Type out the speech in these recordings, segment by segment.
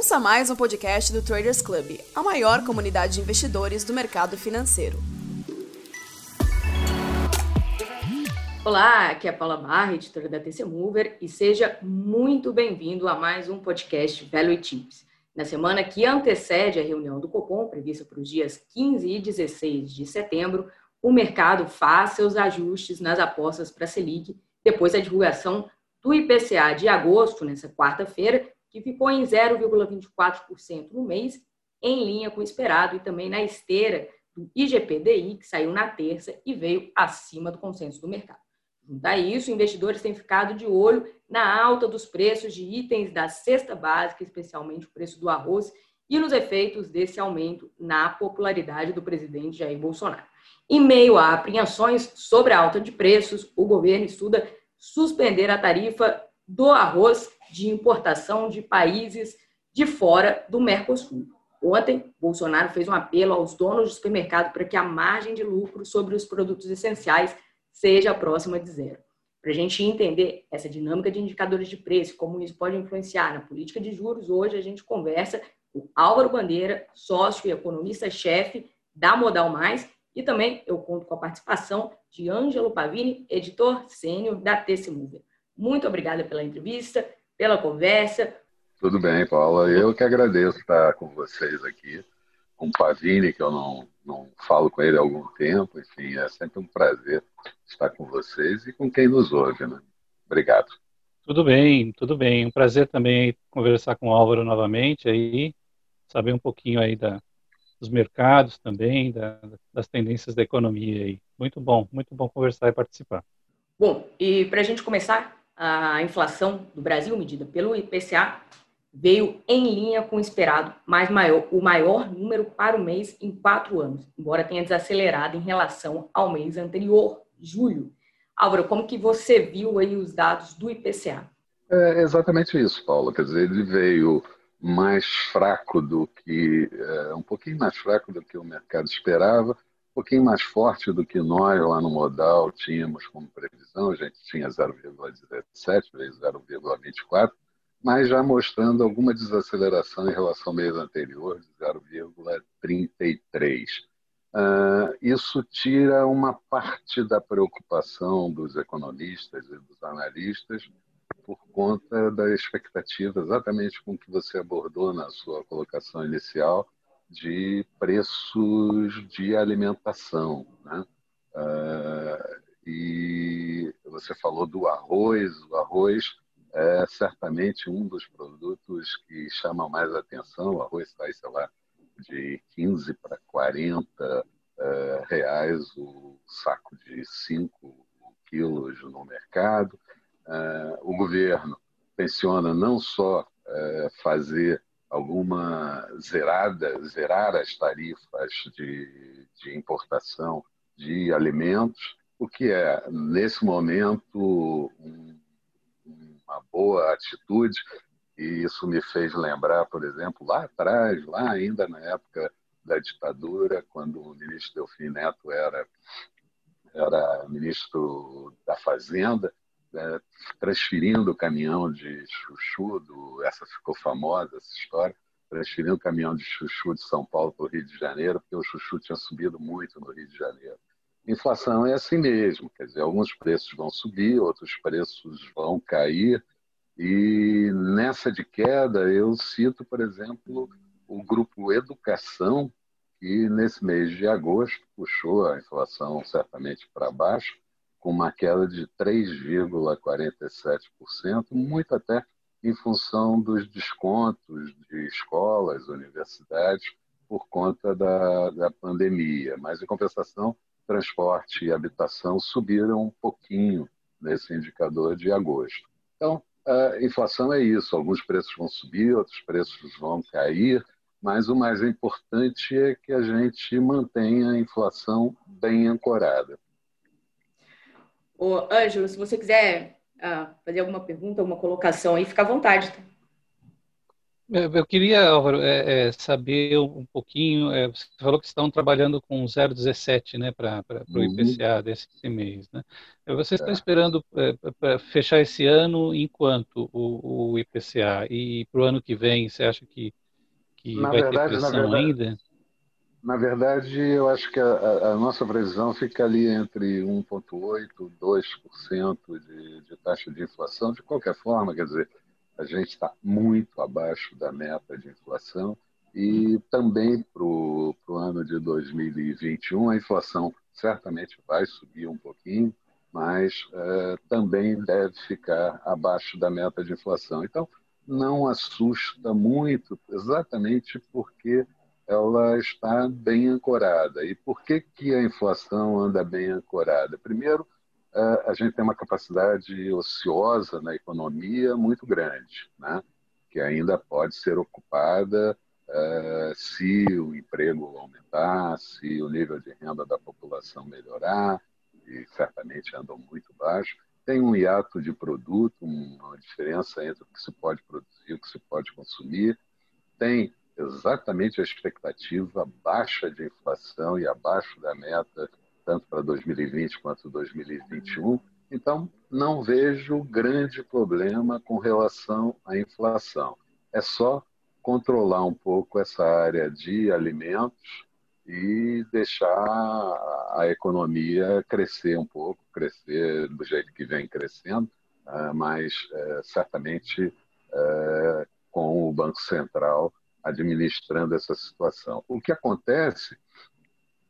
Ouça mais um podcast do Traders Club, a maior comunidade de investidores do mercado financeiro. Olá, aqui é a Paula Barra, editora da TC Mover, e seja muito bem-vindo a mais um podcast Value Tips. Na semana que antecede a reunião do Copom, prevista para os dias 15 e 16 de setembro, o mercado faz seus ajustes nas apostas para a Selic, depois da divulgação do IPCA de agosto, nessa quarta-feira, que ficou em 0,24% no mês, em linha com o esperado, e também na esteira do IGPDI, que saiu na terça e veio acima do consenso do mercado. Junto a isso, investidores têm ficado de olho na alta dos preços de itens da cesta básica, especialmente o preço do arroz, e nos efeitos desse aumento na popularidade do presidente Jair Bolsonaro. Em meio a apreensões sobre a alta de preços, o governo estuda suspender a tarifa do arroz de importação de países de fora do Mercosul. Ontem, Bolsonaro fez um apelo aos donos de supermercado para que a margem de lucro sobre os produtos essenciais seja próxima de zero. Para a gente entender essa dinâmica de indicadores de preço, como isso pode influenciar na política de juros, hoje a gente conversa com Álvaro Bandeira, sócio e economista-chefe da Modal Mais, e também eu conto com a participação de Ângelo Pavini, editor sênior da TC. Muito obrigada pela entrevista, pela conversa. Tudo bem, Paula. Eu que agradeço estar com vocês aqui, com o Pavini, que eu não, não falo com ele há algum tempo. Enfim, é sempre um prazer estar com vocês e com quem nos ouve. Né? Obrigado. Tudo bem, tudo bem. Um prazer também conversar com o Álvaro novamente aí, saber um pouquinho aí da, dos mercados também, da, das tendências da economia aí. Muito bom, muito bom conversar e participar. Bom, e para a gente começar, a inflação do Brasil, medida pelo IPCA, veio em linha com o esperado, mas maior, o maior número para o mês em quatro anos, embora tenha desacelerado em relação ao mês anterior, julho. Álvaro, como que você viu aí os dados do IPCA? É exatamente isso, Paulo. Quer dizer, ele veio mais fraco do que, é, um pouquinho mais fraco do que o mercado esperava, pouquinho mais forte do que nós lá no modal tínhamos como previsão, a gente tinha 0,17 vezes 0,24, mas já mostrando alguma desaceleração em relação ao mês anterior, de 0,33. Uh, isso tira uma parte da preocupação dos economistas e dos analistas por conta da expectativa, exatamente com que você abordou na sua colocação inicial, de preços de alimentação. Né? Uh, e você falou do arroz, o arroz é certamente um dos produtos que chama mais atenção. O arroz sai, sei lá, de 15 para 40 uh, reais o saco de 5 quilos no mercado. Uh, o governo pensiona não só uh, fazer alguma zerada, zerar as tarifas de, de importação de alimentos, o que é, nesse momento, um, uma boa atitude, e isso me fez lembrar, por exemplo, lá atrás, lá ainda na época da ditadura, quando o ministro Delfim Neto era, era ministro da Fazenda, né, transferindo o caminhão de chuchu, do, essa ficou famosa, essa história, transferindo o caminhão de chuchu de São Paulo para o Rio de Janeiro, porque o chuchu tinha subido muito no Rio de Janeiro. Inflação é assim mesmo, quer dizer, alguns preços vão subir, outros preços vão cair, e nessa de queda eu cito, por exemplo, o grupo Educação, que nesse mês de agosto puxou a inflação certamente para baixo, com uma queda de 3,47%, muito até em função dos descontos de escolas, universidades, por conta da, da pandemia. Mas, em compensação, transporte e habitação subiram um pouquinho nesse indicador de agosto. Então, a inflação é isso: alguns preços vão subir, outros preços vão cair, mas o mais importante é que a gente mantenha a inflação bem ancorada. Ô, Ângelo, se você quiser uh, fazer alguma pergunta, alguma colocação aí, fica à vontade. Tá? Eu queria, Álvaro, é, é, saber um pouquinho. É, você falou que estão trabalhando com 0,17 né, para o uhum. IPCA desse mês. Né? Vocês estão é. esperando é, para fechar esse ano em quanto o, o IPCA? E para o ano que vem, você acha que, que vai verdade, ter pressão verdade, ainda? Na verdade, eu acho que a, a nossa previsão fica ali entre 1,8% e 2% de, de taxa de inflação. De qualquer forma, quer dizer a gente está muito abaixo da meta de inflação e também para o ano de 2021 a inflação certamente vai subir um pouquinho, mas é, também deve ficar abaixo da meta de inflação. Então, não assusta muito, exatamente porque ela está bem ancorada. E por que, que a inflação anda bem ancorada? Primeiro, a gente tem uma capacidade ociosa na economia muito grande, né? que ainda pode ser ocupada uh, se o emprego aumentar, se o nível de renda da população melhorar, e certamente andam muito baixo. Tem um hiato de produto, uma diferença entre o que se pode produzir e o que se pode consumir. Tem exatamente a expectativa baixa de inflação e abaixo da meta tanto para 2020 quanto 2021. Então, não vejo grande problema com relação à inflação. É só controlar um pouco essa área de alimentos e deixar a economia crescer um pouco, crescer do jeito que vem crescendo, ah, mas eh, certamente eh, com o Banco Central administrando essa situação. O que acontece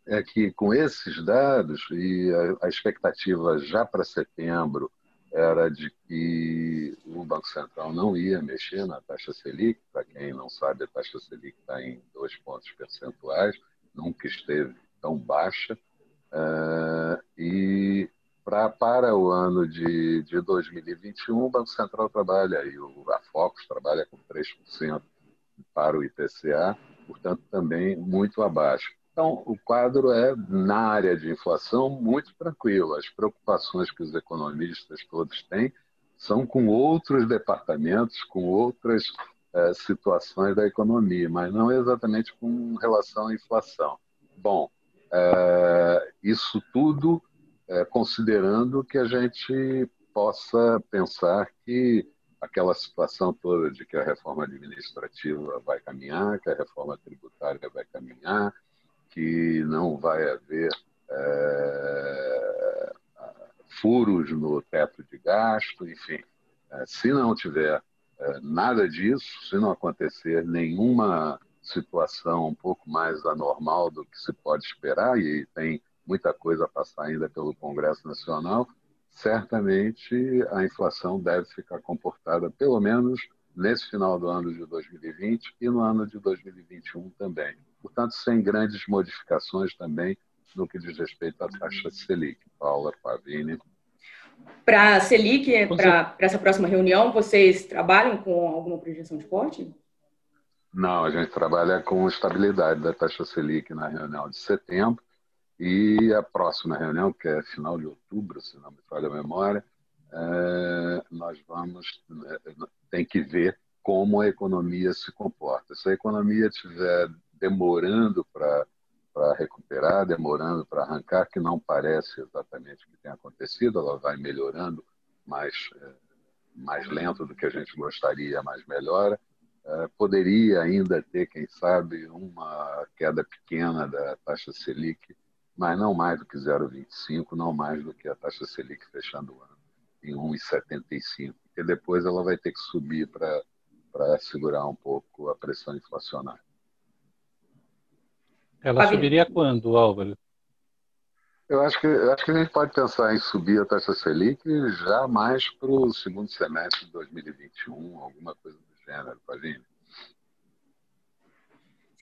é que com esses dados e a, expectativa já para setembro era de que o Banco Central não ia mexer na taxa Selic. Para quem não sabe, a taxa Selic está em dois pontos percentuais, nunca esteve tão baixa. Uh, e pra, para o ano de, de 2021, o Banco Central trabalha, e o, a Focus trabalha com 3% para o IPCA, portanto, também muito abaixo. Então, o quadro é, na área de inflação, muito tranquilo. As preocupações que os economistas todos têm são com outros departamentos, com outras é, situações da economia, mas não exatamente com relação à inflação. Bom, é, isso tudo é, considerando que a gente possa pensar que aquela situação toda de que a reforma administrativa vai caminhar, que a reforma tributária vai caminhar, que não vai haver é, furos no teto de gasto, enfim. É, se não tiver é, nada disso, se não acontecer nenhuma situação um pouco mais anormal do que se pode esperar, e tem muita coisa a passar ainda pelo Congresso Nacional, certamente a inflação deve ficar comportada, pelo menos nesse final do ano de 2020 e no ano de 2021 também portanto, sem grandes modificações também no que diz respeito à taxa Selic. Paula Pavini. Para a Selic, para essa próxima reunião, vocês trabalham com alguma projeção de corte? Não, a gente trabalha com estabilidade da taxa Selic na reunião de setembro e a próxima reunião, que é final de outubro, se não me falha a memória, é, nós vamos, é, tem que ver como a economia se comporta. Se a economia tiver demorando para recuperar, demorando para arrancar, que não parece exatamente o que tem acontecido, ela vai melhorando mais, é, mais lento do que a gente gostaria, mas melhora. É, poderia ainda ter, quem sabe, uma queda pequena da taxa Selic, mas não mais do que 0,25, não mais do que a taxa Selic fechando o ano em 1,75, porque depois ela vai ter que subir para segurar um pouco a pressão inflacionária. Ela subiria quando, Álvaro? Eu acho, que, eu acho que a gente pode pensar em subir a taxa Selic já mais para o segundo semestre de 2021, alguma coisa do gênero, Paulinho.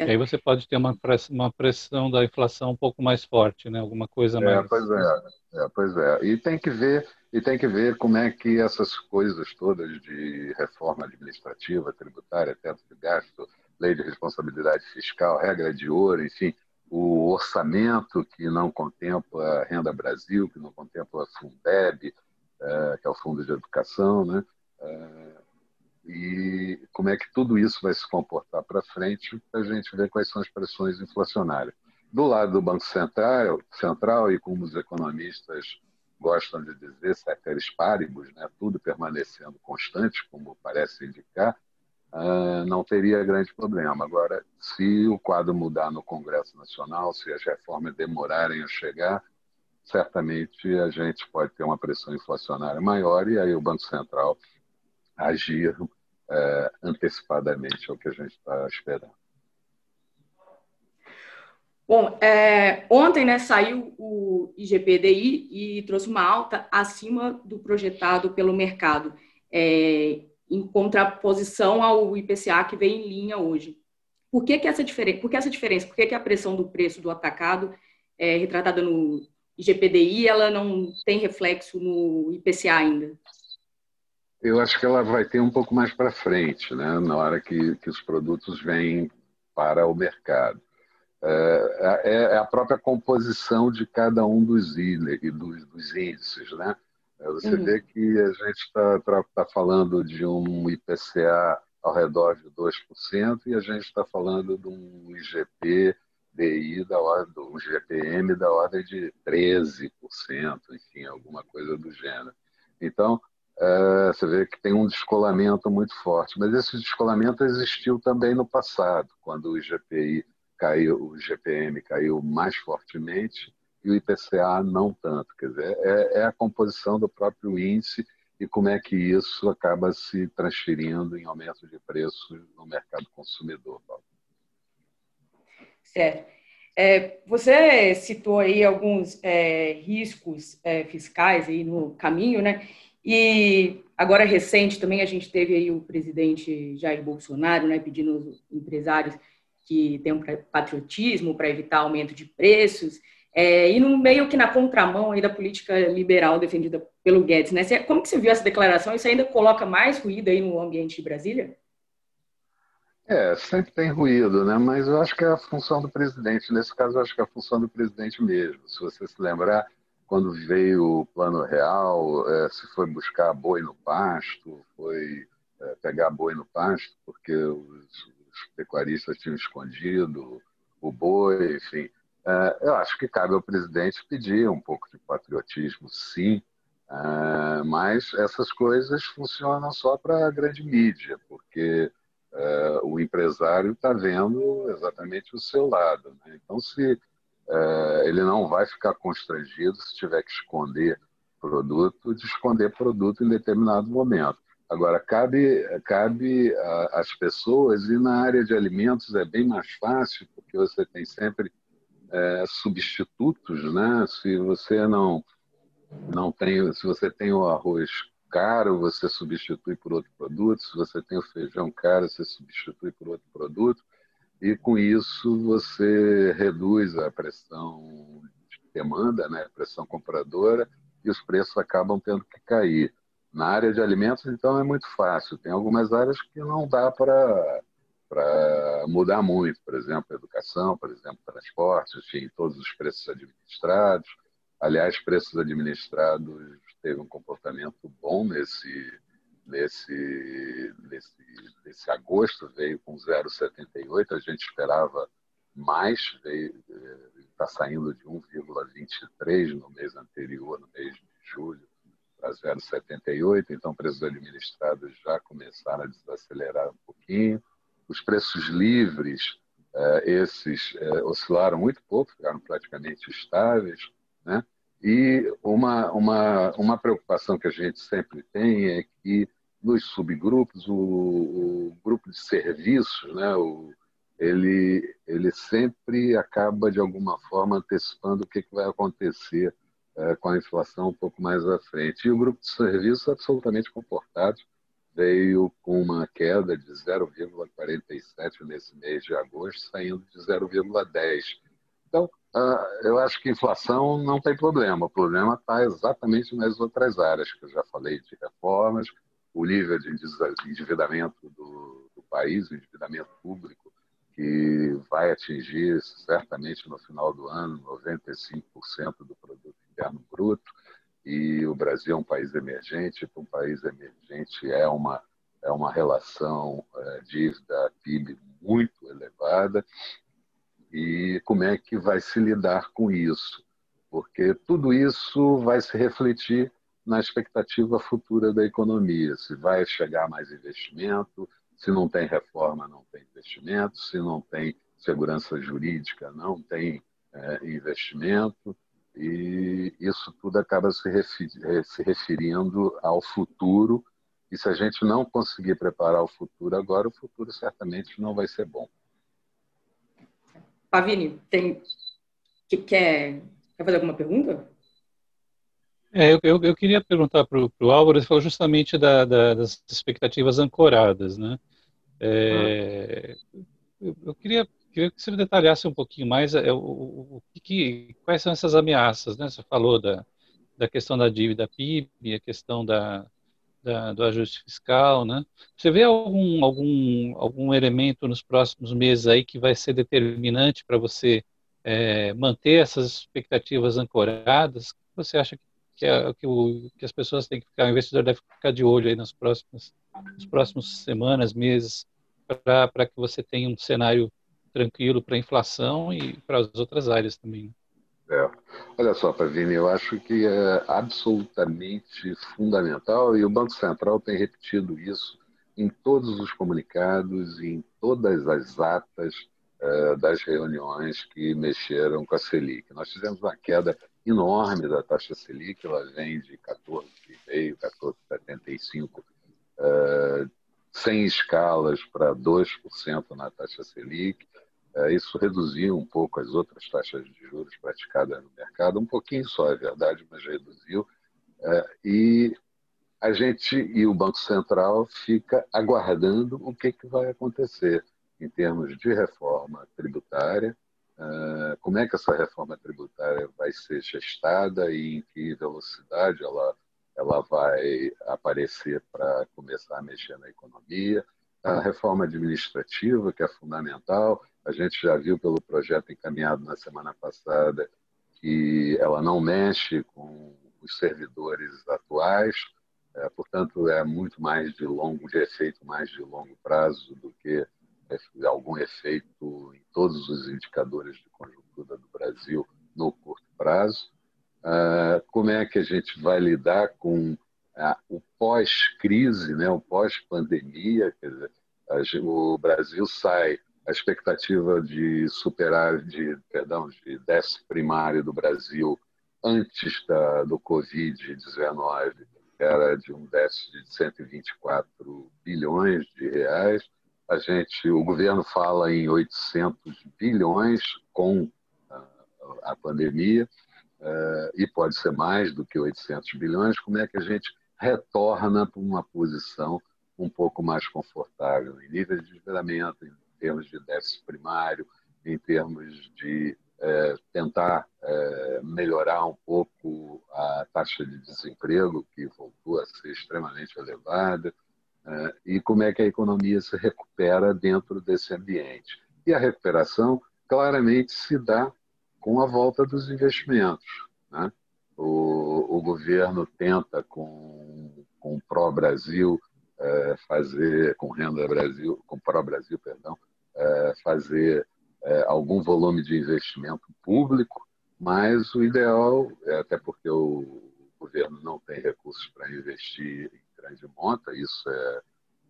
E aí você pode ter uma pressão, uma pressão da inflação um pouco mais forte, né? Alguma coisa é, mais. Pois é, é, pois é. E tem que ver e tem que ver como é que essas coisas todas de reforma administrativa, tributária, teto de gasto, lei de responsabilidade fiscal, regra de ouro, enfim, o orçamento que não contempla a Renda Brasil, que não contempla a Fundeb, é, que é o Fundo de Educação, né? E como é que tudo isso vai se comportar para frente para a gente ver quais são as pressões inflacionárias. Do lado do Banco Central, central e como os economistas gostam de dizer, ceteris paribus, né, tudo permanecendo constante, como parece indicar, uh, não teria grande problema. Agora, se o quadro mudar no Congresso Nacional, se as reformas demorarem a chegar, certamente a gente pode ter uma pressão inflacionária maior e aí o Banco Central agir uh, antecipadamente ao que a gente está esperando. Bom, é, ontem né, saiu o IGPDI e trouxe uma alta acima do projetado pelo mercado, é, em contraposição ao IPCA que vem em linha hoje. Por que, que essa diferença? Por que essa diferença? Por que, que a pressão do preço do atacado é, retratada no IGPDI ela não tem reflexo no IPCA ainda? Eu acho que ela vai ter um pouco mais para frente, né, na hora que, que os produtos vêm para o mercado. É, é, é, a própria composição de cada um dos, dos, dos índices. Né? É, você uhum. vê que a gente está tá falando de um IPCA ao redor de 2% e a gente está falando de um IGP DI da ordem, um GPM da ordem de 13%, enfim, alguma coisa do gênero. Então, é, você vê que tem um descolamento muito forte, mas esse descolamento existiu também no passado, quando o IGPI caiu, o GPM caiu mais fortemente e o IPCA não tanto. Quer dizer, é, é a composição do próprio índice e como é que isso acaba se transferindo em aumento de preço no mercado consumidor. Paulo. Certo. É, você citou aí alguns é, riscos é, fiscais aí no caminho, né? E agora recente também a gente teve aí o presidente Jair Bolsonaro, né, pedindo aos empresários que tem um patriotismo para evitar aumento de preços, é, e no meio que na contramão aí da política liberal defendida pelo Guedes, né? Como que você viu essa declaração? Isso ainda coloca mais ruído aí no ambiente de Brasília? É, sempre tem ruído, né? Mas eu acho que é a função do presidente. Nesse caso, eu acho que é a função do presidente mesmo. Se você se lembrar, quando veio o Plano Real, é, se foi buscar boi no pasto, foi é, pegar boi no pasto, porque os, os pecuaristas tinham escondido o boi, enfim. É, eu acho que cabe ao presidente pedir um pouco de patriotismo, sim, é, mas essas coisas funcionam só para a grande mídia, porque é, o empresário está vendo exatamente o seu lado. Né? Então, se ele não vai ficar constrangido se tiver que esconder produto, de esconder produto em determinado momento. Agora, cabe, cabe às pessoas, e na área de alimentos é bem mais fácil, porque você tem sempre é, substitutos, né? Se você não, não tem, se você tem o arroz caro, você substitui por outro produto, se você tem o feijão caro, você substitui por outro produto, e com isso você reduz a pressão de demanda, né? a pressão compradora, e os preços acabam tendo que cair. Na área de alimentos, então, é muito fácil. Tem algumas áreas que não dá para mudar muito, por exemplo, educação, por exemplo, transporte, enfim, todos os preços administrados. Aliás, preços administrados teve um comportamento bom nesse nesse nesse, nesse agosto veio com 0,78, a gente esperava mais, está saindo de 1,23 no mês anterior, no mês de julho para 0,78, então preços administrados já começaram a desacelerar um pouquinho. Os preços livres, eh, esses eh, oscilaram muito pouco, ficaram praticamente estáveis, né? E uma, uma, uma preocupação que a gente sempre tem é que nos subgrupos, o, o grupo de serviços, né, o, ele, ele sempre acaba, de alguma forma, antecipando o que, que vai acontecer é, com a inflação um pouco mais à frente. E o grupo de serviços absolutamente comportado veio com uma queda de 0,47 nesse mês de agosto, saindo de 0,10. Então, eu acho que inflação não tem problema. O problema está exatamente nas outras áreas, que eu já falei de reformas, o nível de endividamento do, do país, o endividamento público, que vai atingir certamente no final do ano 95% do produto interno bruto, e o Brasil é um país emergente, para um país emergente é uma, é uma relação é, dívida-PIB muito elevada. E como é que vai se lidar com isso? Porque tudo isso vai se refletir na expectativa futura da economia. Se vai chegar mais investimento, se não tem reforma, não tem investimento, se não tem segurança jurídica, não tem é, investimento. E isso tudo acaba se, se referindo ao futuro e se a gente não conseguir preparar o futuro agora, o futuro certamente não vai ser bom. Pavini, tem que quer, quer fazer alguma pergunta? É, eu, eu, queria perguntar para o Álvaro, ele falou justamente da, da, das expectativas ancoradas, né? É, ah. eu, eu, queria, queria que você detalhasse um pouquinho mais é, o, o, que, quais são essas ameaças, né? Você falou da, da questão da dívida PIB, a questão da, da, do ajuste fiscal, né? Você vê algum, algum, algum elemento nos próximos meses aí que vai ser determinante para você é, manter essas expectativas ancoradas? Você acha que, é, que, o, que as pessoas têm que ficar, o investidor deve ficar de olho aí nas próximas, nas próximas semanas, meses, para que você tenha um cenário tranquilo para a inflação e para as outras áreas também? Né? É. Olha só, Pavini, eu acho que é absolutamente fundamental e o Banco Central tem repetido isso em todos os comunicados e em todas as atas uh, das reuniões que mexeram com a Selic. Nós tivemos uma queda enorme da taxa Selic, ela vem de 14,5, 14,75, uh, sem escalas para 2% na taxa Selic. É, isso reduziu um pouco as outras taxas de juros praticadas no mercado, um pouquinho só, é verdade, mas reduziu. É, e a gente e o Banco Central fica aguardando o que, vai acontecer em termos de reforma tributária, como é que essa reforma tributária vai ser gestada e em que velocidade ela, ela vai aparecer para começar a mexer na economia, a reforma administrativa, que é fundamental, a gente já viu pelo projeto encaminhado na semana passada que ela não mexe com os servidores atuais, é, portanto é muito mais de longo, de efeito mais de longo prazo do que algum efeito em todos os indicadores de conjuntura do Brasil no curto prazo. Uh, como é que a gente vai lidar com uh, o pós-crise, né, o pós-pandemia? O Brasil sai a expectativa de superar, de, perdão, de déficit primário do Brasil antes da, do Covid-19 era de um déficit de 124 bilhões de reais. A gente, o governo fala em 800 bilhões com a, a pandemia uh, e pode ser mais do que 800 bilhões. Como é que a gente retorna para uma posição um pouco mais confortável em nível de endividamento, em termos de déficit primário, em termos de é, tentar é, melhorar um pouco a taxa de desemprego, que voltou a ser extremamente elevada, é, e como é que a economia se recupera dentro desse ambiente. E a recuperação claramente se dá com a volta dos investimentos. Né? O, o governo tenta, com, o Pró-Brasil, é, fazer, com Renda Brasil, com Pró-Brasil, perdão, é, fazer é, algum volume de investimento público, mas o ideal, é até porque o governo não tem recursos para investir em grande monta, isso é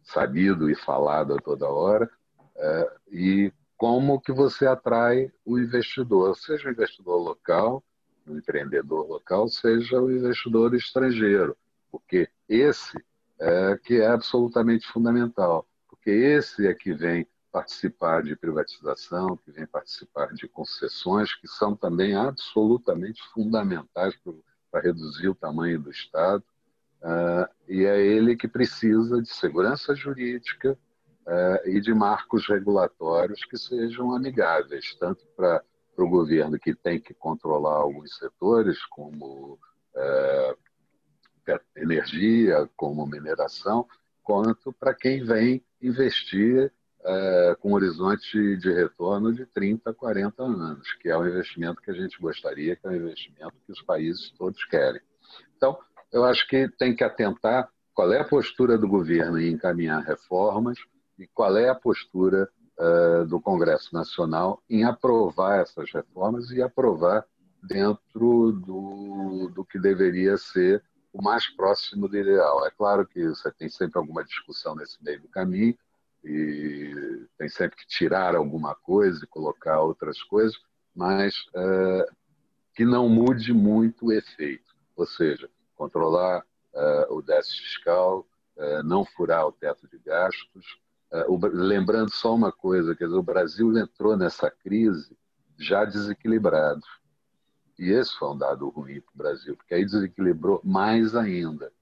sabido e falado a toda hora, é, e como que você atrai o investidor, seja o investidor local, o empreendedor local, seja o investidor estrangeiro, porque esse é que é absolutamente fundamental, porque esse é que vem participar de privatização, que vem participar de concessões, que são também absolutamente fundamentais para reduzir o tamanho do Estado. Uh, e é ele que precisa de segurança jurídica uh, e de marcos regulatórios que sejam amigáveis, tanto para o governo que tem que controlar alguns setores, como uh, energia, como mineração, quanto para quem vem investir é, com um horizonte de retorno de 30, 40 anos, que é o investimento que a gente gostaria, que é o investimento que os países todos querem. Então, eu acho que tem que atentar qual é a postura do governo em encaminhar reformas e qual é a postura uh, do Congresso Nacional em aprovar essas reformas e aprovar dentro do, do que deveria ser o mais próximo do ideal. É claro que você tem sempre alguma discussão nesse meio do caminho e tem sempre que tirar alguma coisa e colocar outras coisas, mas uh, que não mude muito o efeito, ou seja, controlar uh, o déficit fiscal, uh, não furar o teto de gastos. O, lembrando só uma coisa, quer dizer, o Brasil entrou nessa crise já desequilibrado. E esse foi um dado ruim para o Brasil, porque aí desequilibrou mais ainda.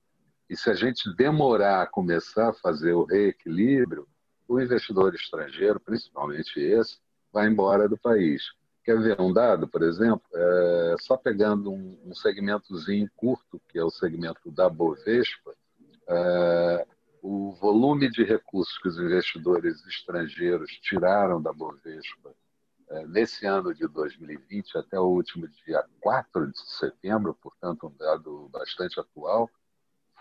E se a gente demorar a começar a fazer o reequilíbrio, o investidor estrangeiro, principalmente esse, vai embora do país. Quer ver um dado, por exemplo? É, só pegando um, um, segmentozinho curto, que é o segmento da Bovespa, é, o volume de recursos que os investidores estrangeiros tiraram da Bovespa é, nesse ano de 2020 até o último dia 4 de setembro, portanto, um dado bastante atual,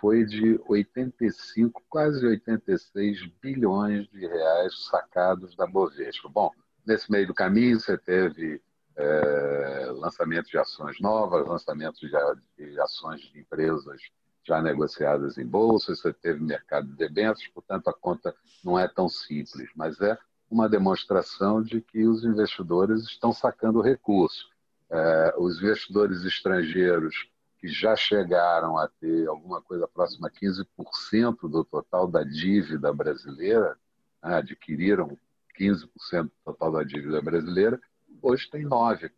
foi de 85, quase 86 bilhões de reais sacados da Bovespa. Bom, nesse meio do caminho você teve é, lançamento de ações novas, lançamento de, de, ações de empresas já negociadas em bolsa, você teve mercado de debêntures, portanto a conta não é tão simples, mas é uma demonstração de que os investidores estão sacando recurso. É, os investidores estrangeiros que já chegaram a ter alguma coisa próxima a 15% do total da dívida brasileira, né, adquiriram 15% do total da dívida brasileira, hoje tem 9%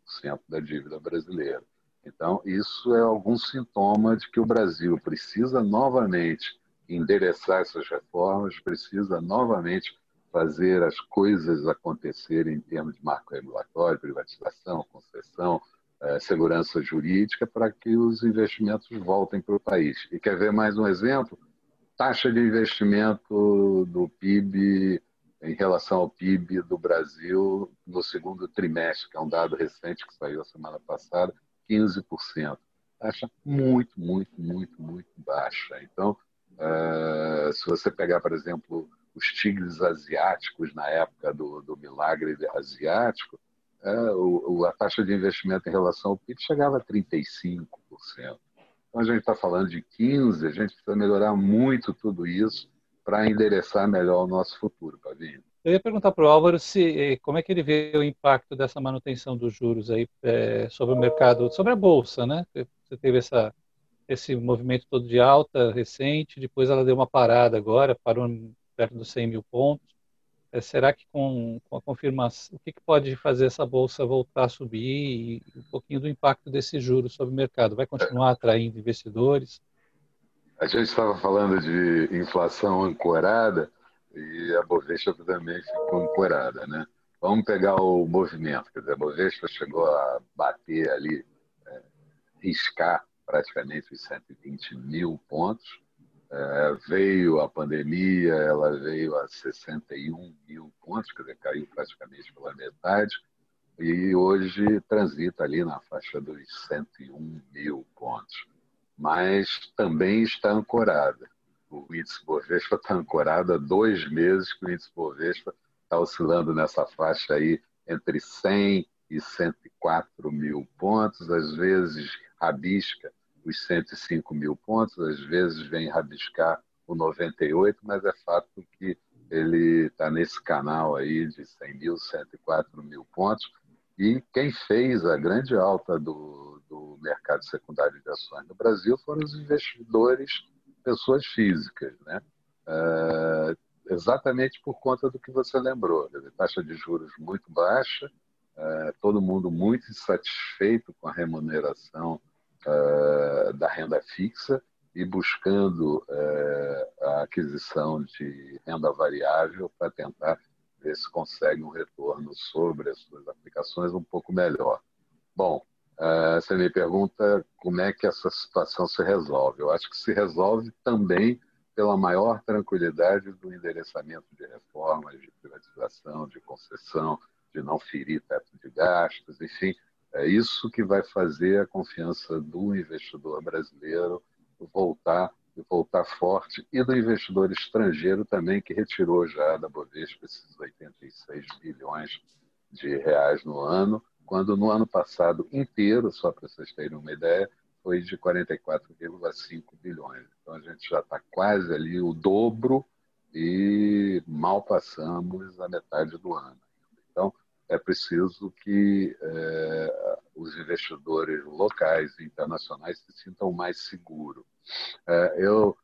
da dívida brasileira. Então, isso é algum sintoma de que o Brasil precisa novamente endereçar essas reformas, precisa novamente fazer as coisas acontecerem em termos de marco regulatório, privatização, concessão, é, segurança jurídica para que os investimentos voltem para o país. E quer ver mais um exemplo? Taxa de investimento do PIB em relação ao PIB do Brasil no segundo trimestre, que é um dado recente que saiu a semana passada, 15%. Taxa muito, muito, muito, muito baixa. Então, uh, se você pegar, por exemplo, os tigres asiáticos na época do, do milagre asiático, é, o, a taxa de investimento em relação ao PIB chegava a 35%. Então a gente está falando de 15%, a gente precisa melhorar muito tudo isso para endereçar melhor o nosso futuro, Pavinho. Eu ia perguntar para o Álvaro se eh, como é que ele vê o impacto dessa manutenção dos juros aí é, sobre o mercado, sobre a bolsa, né? Você teve essa esse movimento todo de alta recente, depois ela deu uma parada agora, parou perto dos 100 mil pontos. É, será que com, com, a confirmação, o que, que, pode fazer essa bolsa voltar a subir e um pouquinho do impacto desse juros sobre o mercado? Vai continuar atraindo investidores? A gente estava falando de inflação ancorada e a Bovespa também ficou ancorada, né? Vamos pegar o movimento, quer dizer, a Bovespa chegou a bater ali, é, riscar praticamente os 120 mil pontos, é, veio a pandemia, ela veio a 61 mil pontos, quer dizer, caiu praticamente pela metade, e hoje transita ali na faixa dos 101 mil pontos. Mas também está ancorada. O índice Bovespa está ancorado há dois meses que o índice Bovespa está oscilando nessa faixa aí entre 100 e 104 mil pontos, às vezes rabisca os 105 mil pontos, às vezes vem rabiscar o 98, mas é fato que ele está nesse canal aí de 100 mil, 104 mil pontos. E quem fez a grande alta do, do mercado secundário de ações no Brasil foram os investidores, pessoas físicas, né? Uh, exatamente por conta do que você lembrou, taxa de juros muito baixa, uh, todo mundo muito insatisfeito com a remuneração uh, da renda fixa e buscando a aquisição de renda variável para tentar ver se consegue um retorno sobre as suas aplicações um pouco melhor. Bom, uh, você me pergunta como é que essa situação se resolve. Eu acho que se resolve também pela maior tranquilidade do endereçamento de reformas, de privatização, de concessão, de não ferir teto de gastos, enfim, é isso que vai fazer a confiança do investidor brasileiro voltar voltar forte, e do investidor estrangeiro também, que retirou já da Bovespa esses 86 bilhões de reais no ano, quando no ano passado inteiro, só para vocês terem uma ideia, foi de 44,5 bilhões. Então a gente já está quase ali o dobro e mal passamos a metade do ano. Então é preciso que é, os investidores locais e internacionais se sintam mais seguros. É, eu,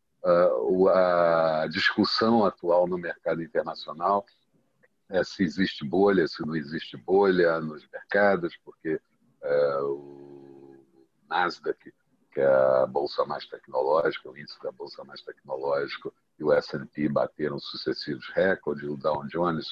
a discussão atual no mercado internacional é se existe bolha, se não existe bolha nos mercados, porque é, o Nasdaq, que é a bolsa mais tecnológica, o índice da bolsa mais tecnológica, e o S&P bateram sucessivos recordes, o Dow Jones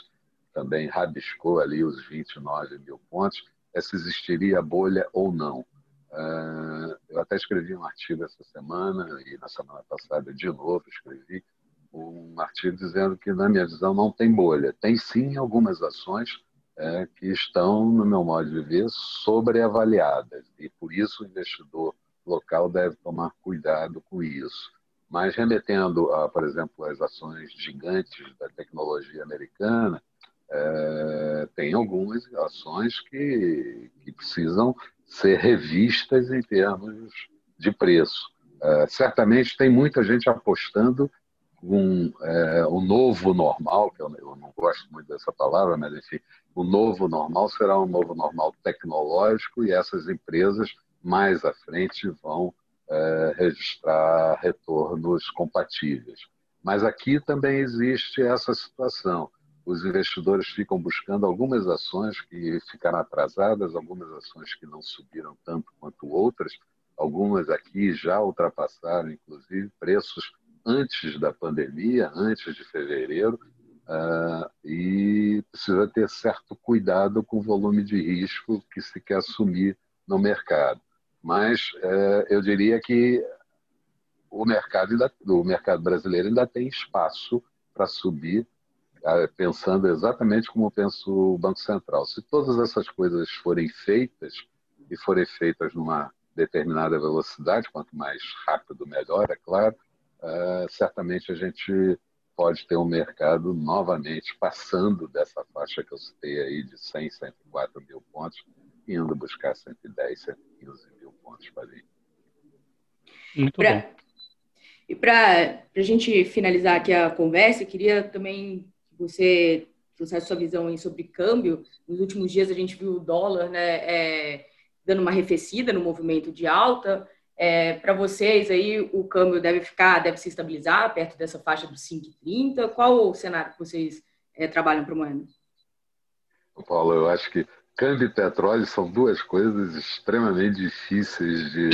também rabiscou ali os 29 mil pontos, é se existiria bolha ou não. Uh, eu até escrevi um artigo essa semana e na semana passada de novo escrevi um artigo dizendo que, na minha visão, não tem bolha. Tem sim algumas ações é, que estão, no meu modo de ver, sobreavaliadas e por isso o investidor local deve tomar cuidado com isso. Mas remetendo, a, por exemplo, às ações gigantes da tecnologia americana, é, tem algumas ações que, que precisam ser revistas em termos de preço. É, certamente tem muita gente apostando um, é, um novo normal, que eu, eu, não gosto muito dessa palavra, mas enfim, o novo normal será um novo normal tecnológico e essas empresas mais à frente vão é, registrar retornos compatíveis. Mas aqui também existe essa situação os investidores ficam buscando algumas ações que ficaram atrasadas, algumas ações que não subiram tanto quanto outras, algumas aqui já ultrapassaram, inclusive, preços antes da pandemia, antes de fevereiro, uh, e precisa ter certo cuidado com o volume de risco que se quer assumir no mercado. Mas uh, eu diria que o mercado, ainda, o mercado brasileiro ainda tem espaço para subir pensando exatamente como pensa o Banco Central. Se todas essas coisas forem feitas e forem feitas numa determinada velocidade, quanto mais rápido melhor, é claro, uh, certamente a gente pode ter um mercado novamente passando dessa faixa que eu citei aí de 100, 104 mil pontos, indo buscar 110, 115 mil pontos para ir. Muito pra, bom. E para a gente finalizar aqui a conversa, eu queria também você trouxesse sua visão sobre câmbio. Nos últimos dias a gente viu o dólar né, é, dando uma arrefecida no movimento de alta. É, Para vocês aí o câmbio deve ficar, deve se estabilizar perto dessa faixa dos 5,30. Qual o cenário que vocês é, trabalham para o moeda? Paulo, eu acho que câmbio e petróleo são duas coisas extremamente difíceis de,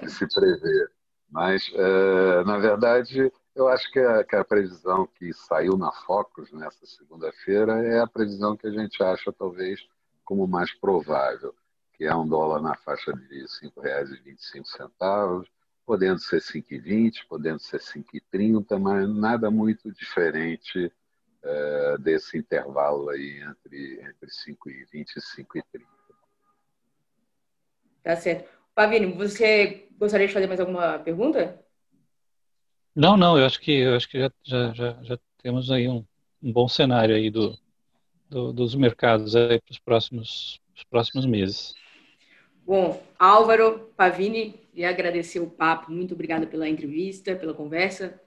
de se prever. Mas, é, na verdade, eu acho que a, que a, previsão que saiu na Focus nessa segunda-feira é a previsão que a gente acha talvez como mais provável, que é um dólar na faixa de R$ 5,25, podendo ser 5,20, podendo ser 5,30, mas nada muito diferente é, desse intervalo aí entre, entre 5,20 e 5,30. Tá certo. Pavini, você gostaria de fazer mais alguma pergunta? Não, não, eu acho que eu acho que já, já, já, já temos aí um, um bom cenário aí do, do dos mercados aí para os próximos, os próximos meses. Bom, Álvaro, Pavini, e agradecer o papo. Muito obrigada pela entrevista, pela conversa.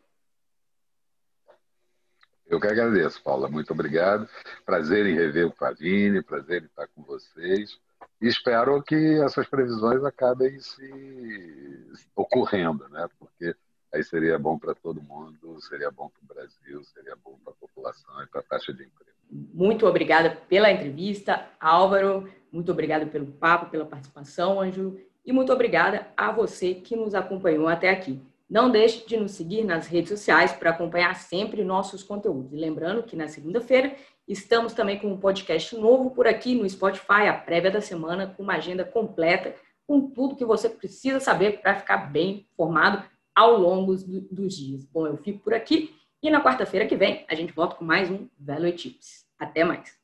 Eu que agradeço, Paula. Muito obrigado. Prazer em rever o Pavini, prazer em estar com vocês. Espero que essas previsões acabem se ocorrendo, né? Porque aí seria bom para todo mundo, seria bom para o Brasil, seria bom para a população e para a taxa de emprego. Muito obrigada pela entrevista, Álvaro. Muito obrigada pelo papo, pela participação, Ângelo. E muito obrigada a você que nos acompanhou até aqui. Não deixe de nos seguir nas redes sociais para acompanhar sempre nossos conteúdos. E lembrando que na segunda-feira estamos também com um podcast novo por aqui no Spotify, a prévia da semana, com uma agenda completa, com tudo que você precisa saber para ficar bem informado ao longo dos dias. Bom, eu fico por aqui e na quarta-feira que vem a gente volta com mais um Value Tips. Até mais!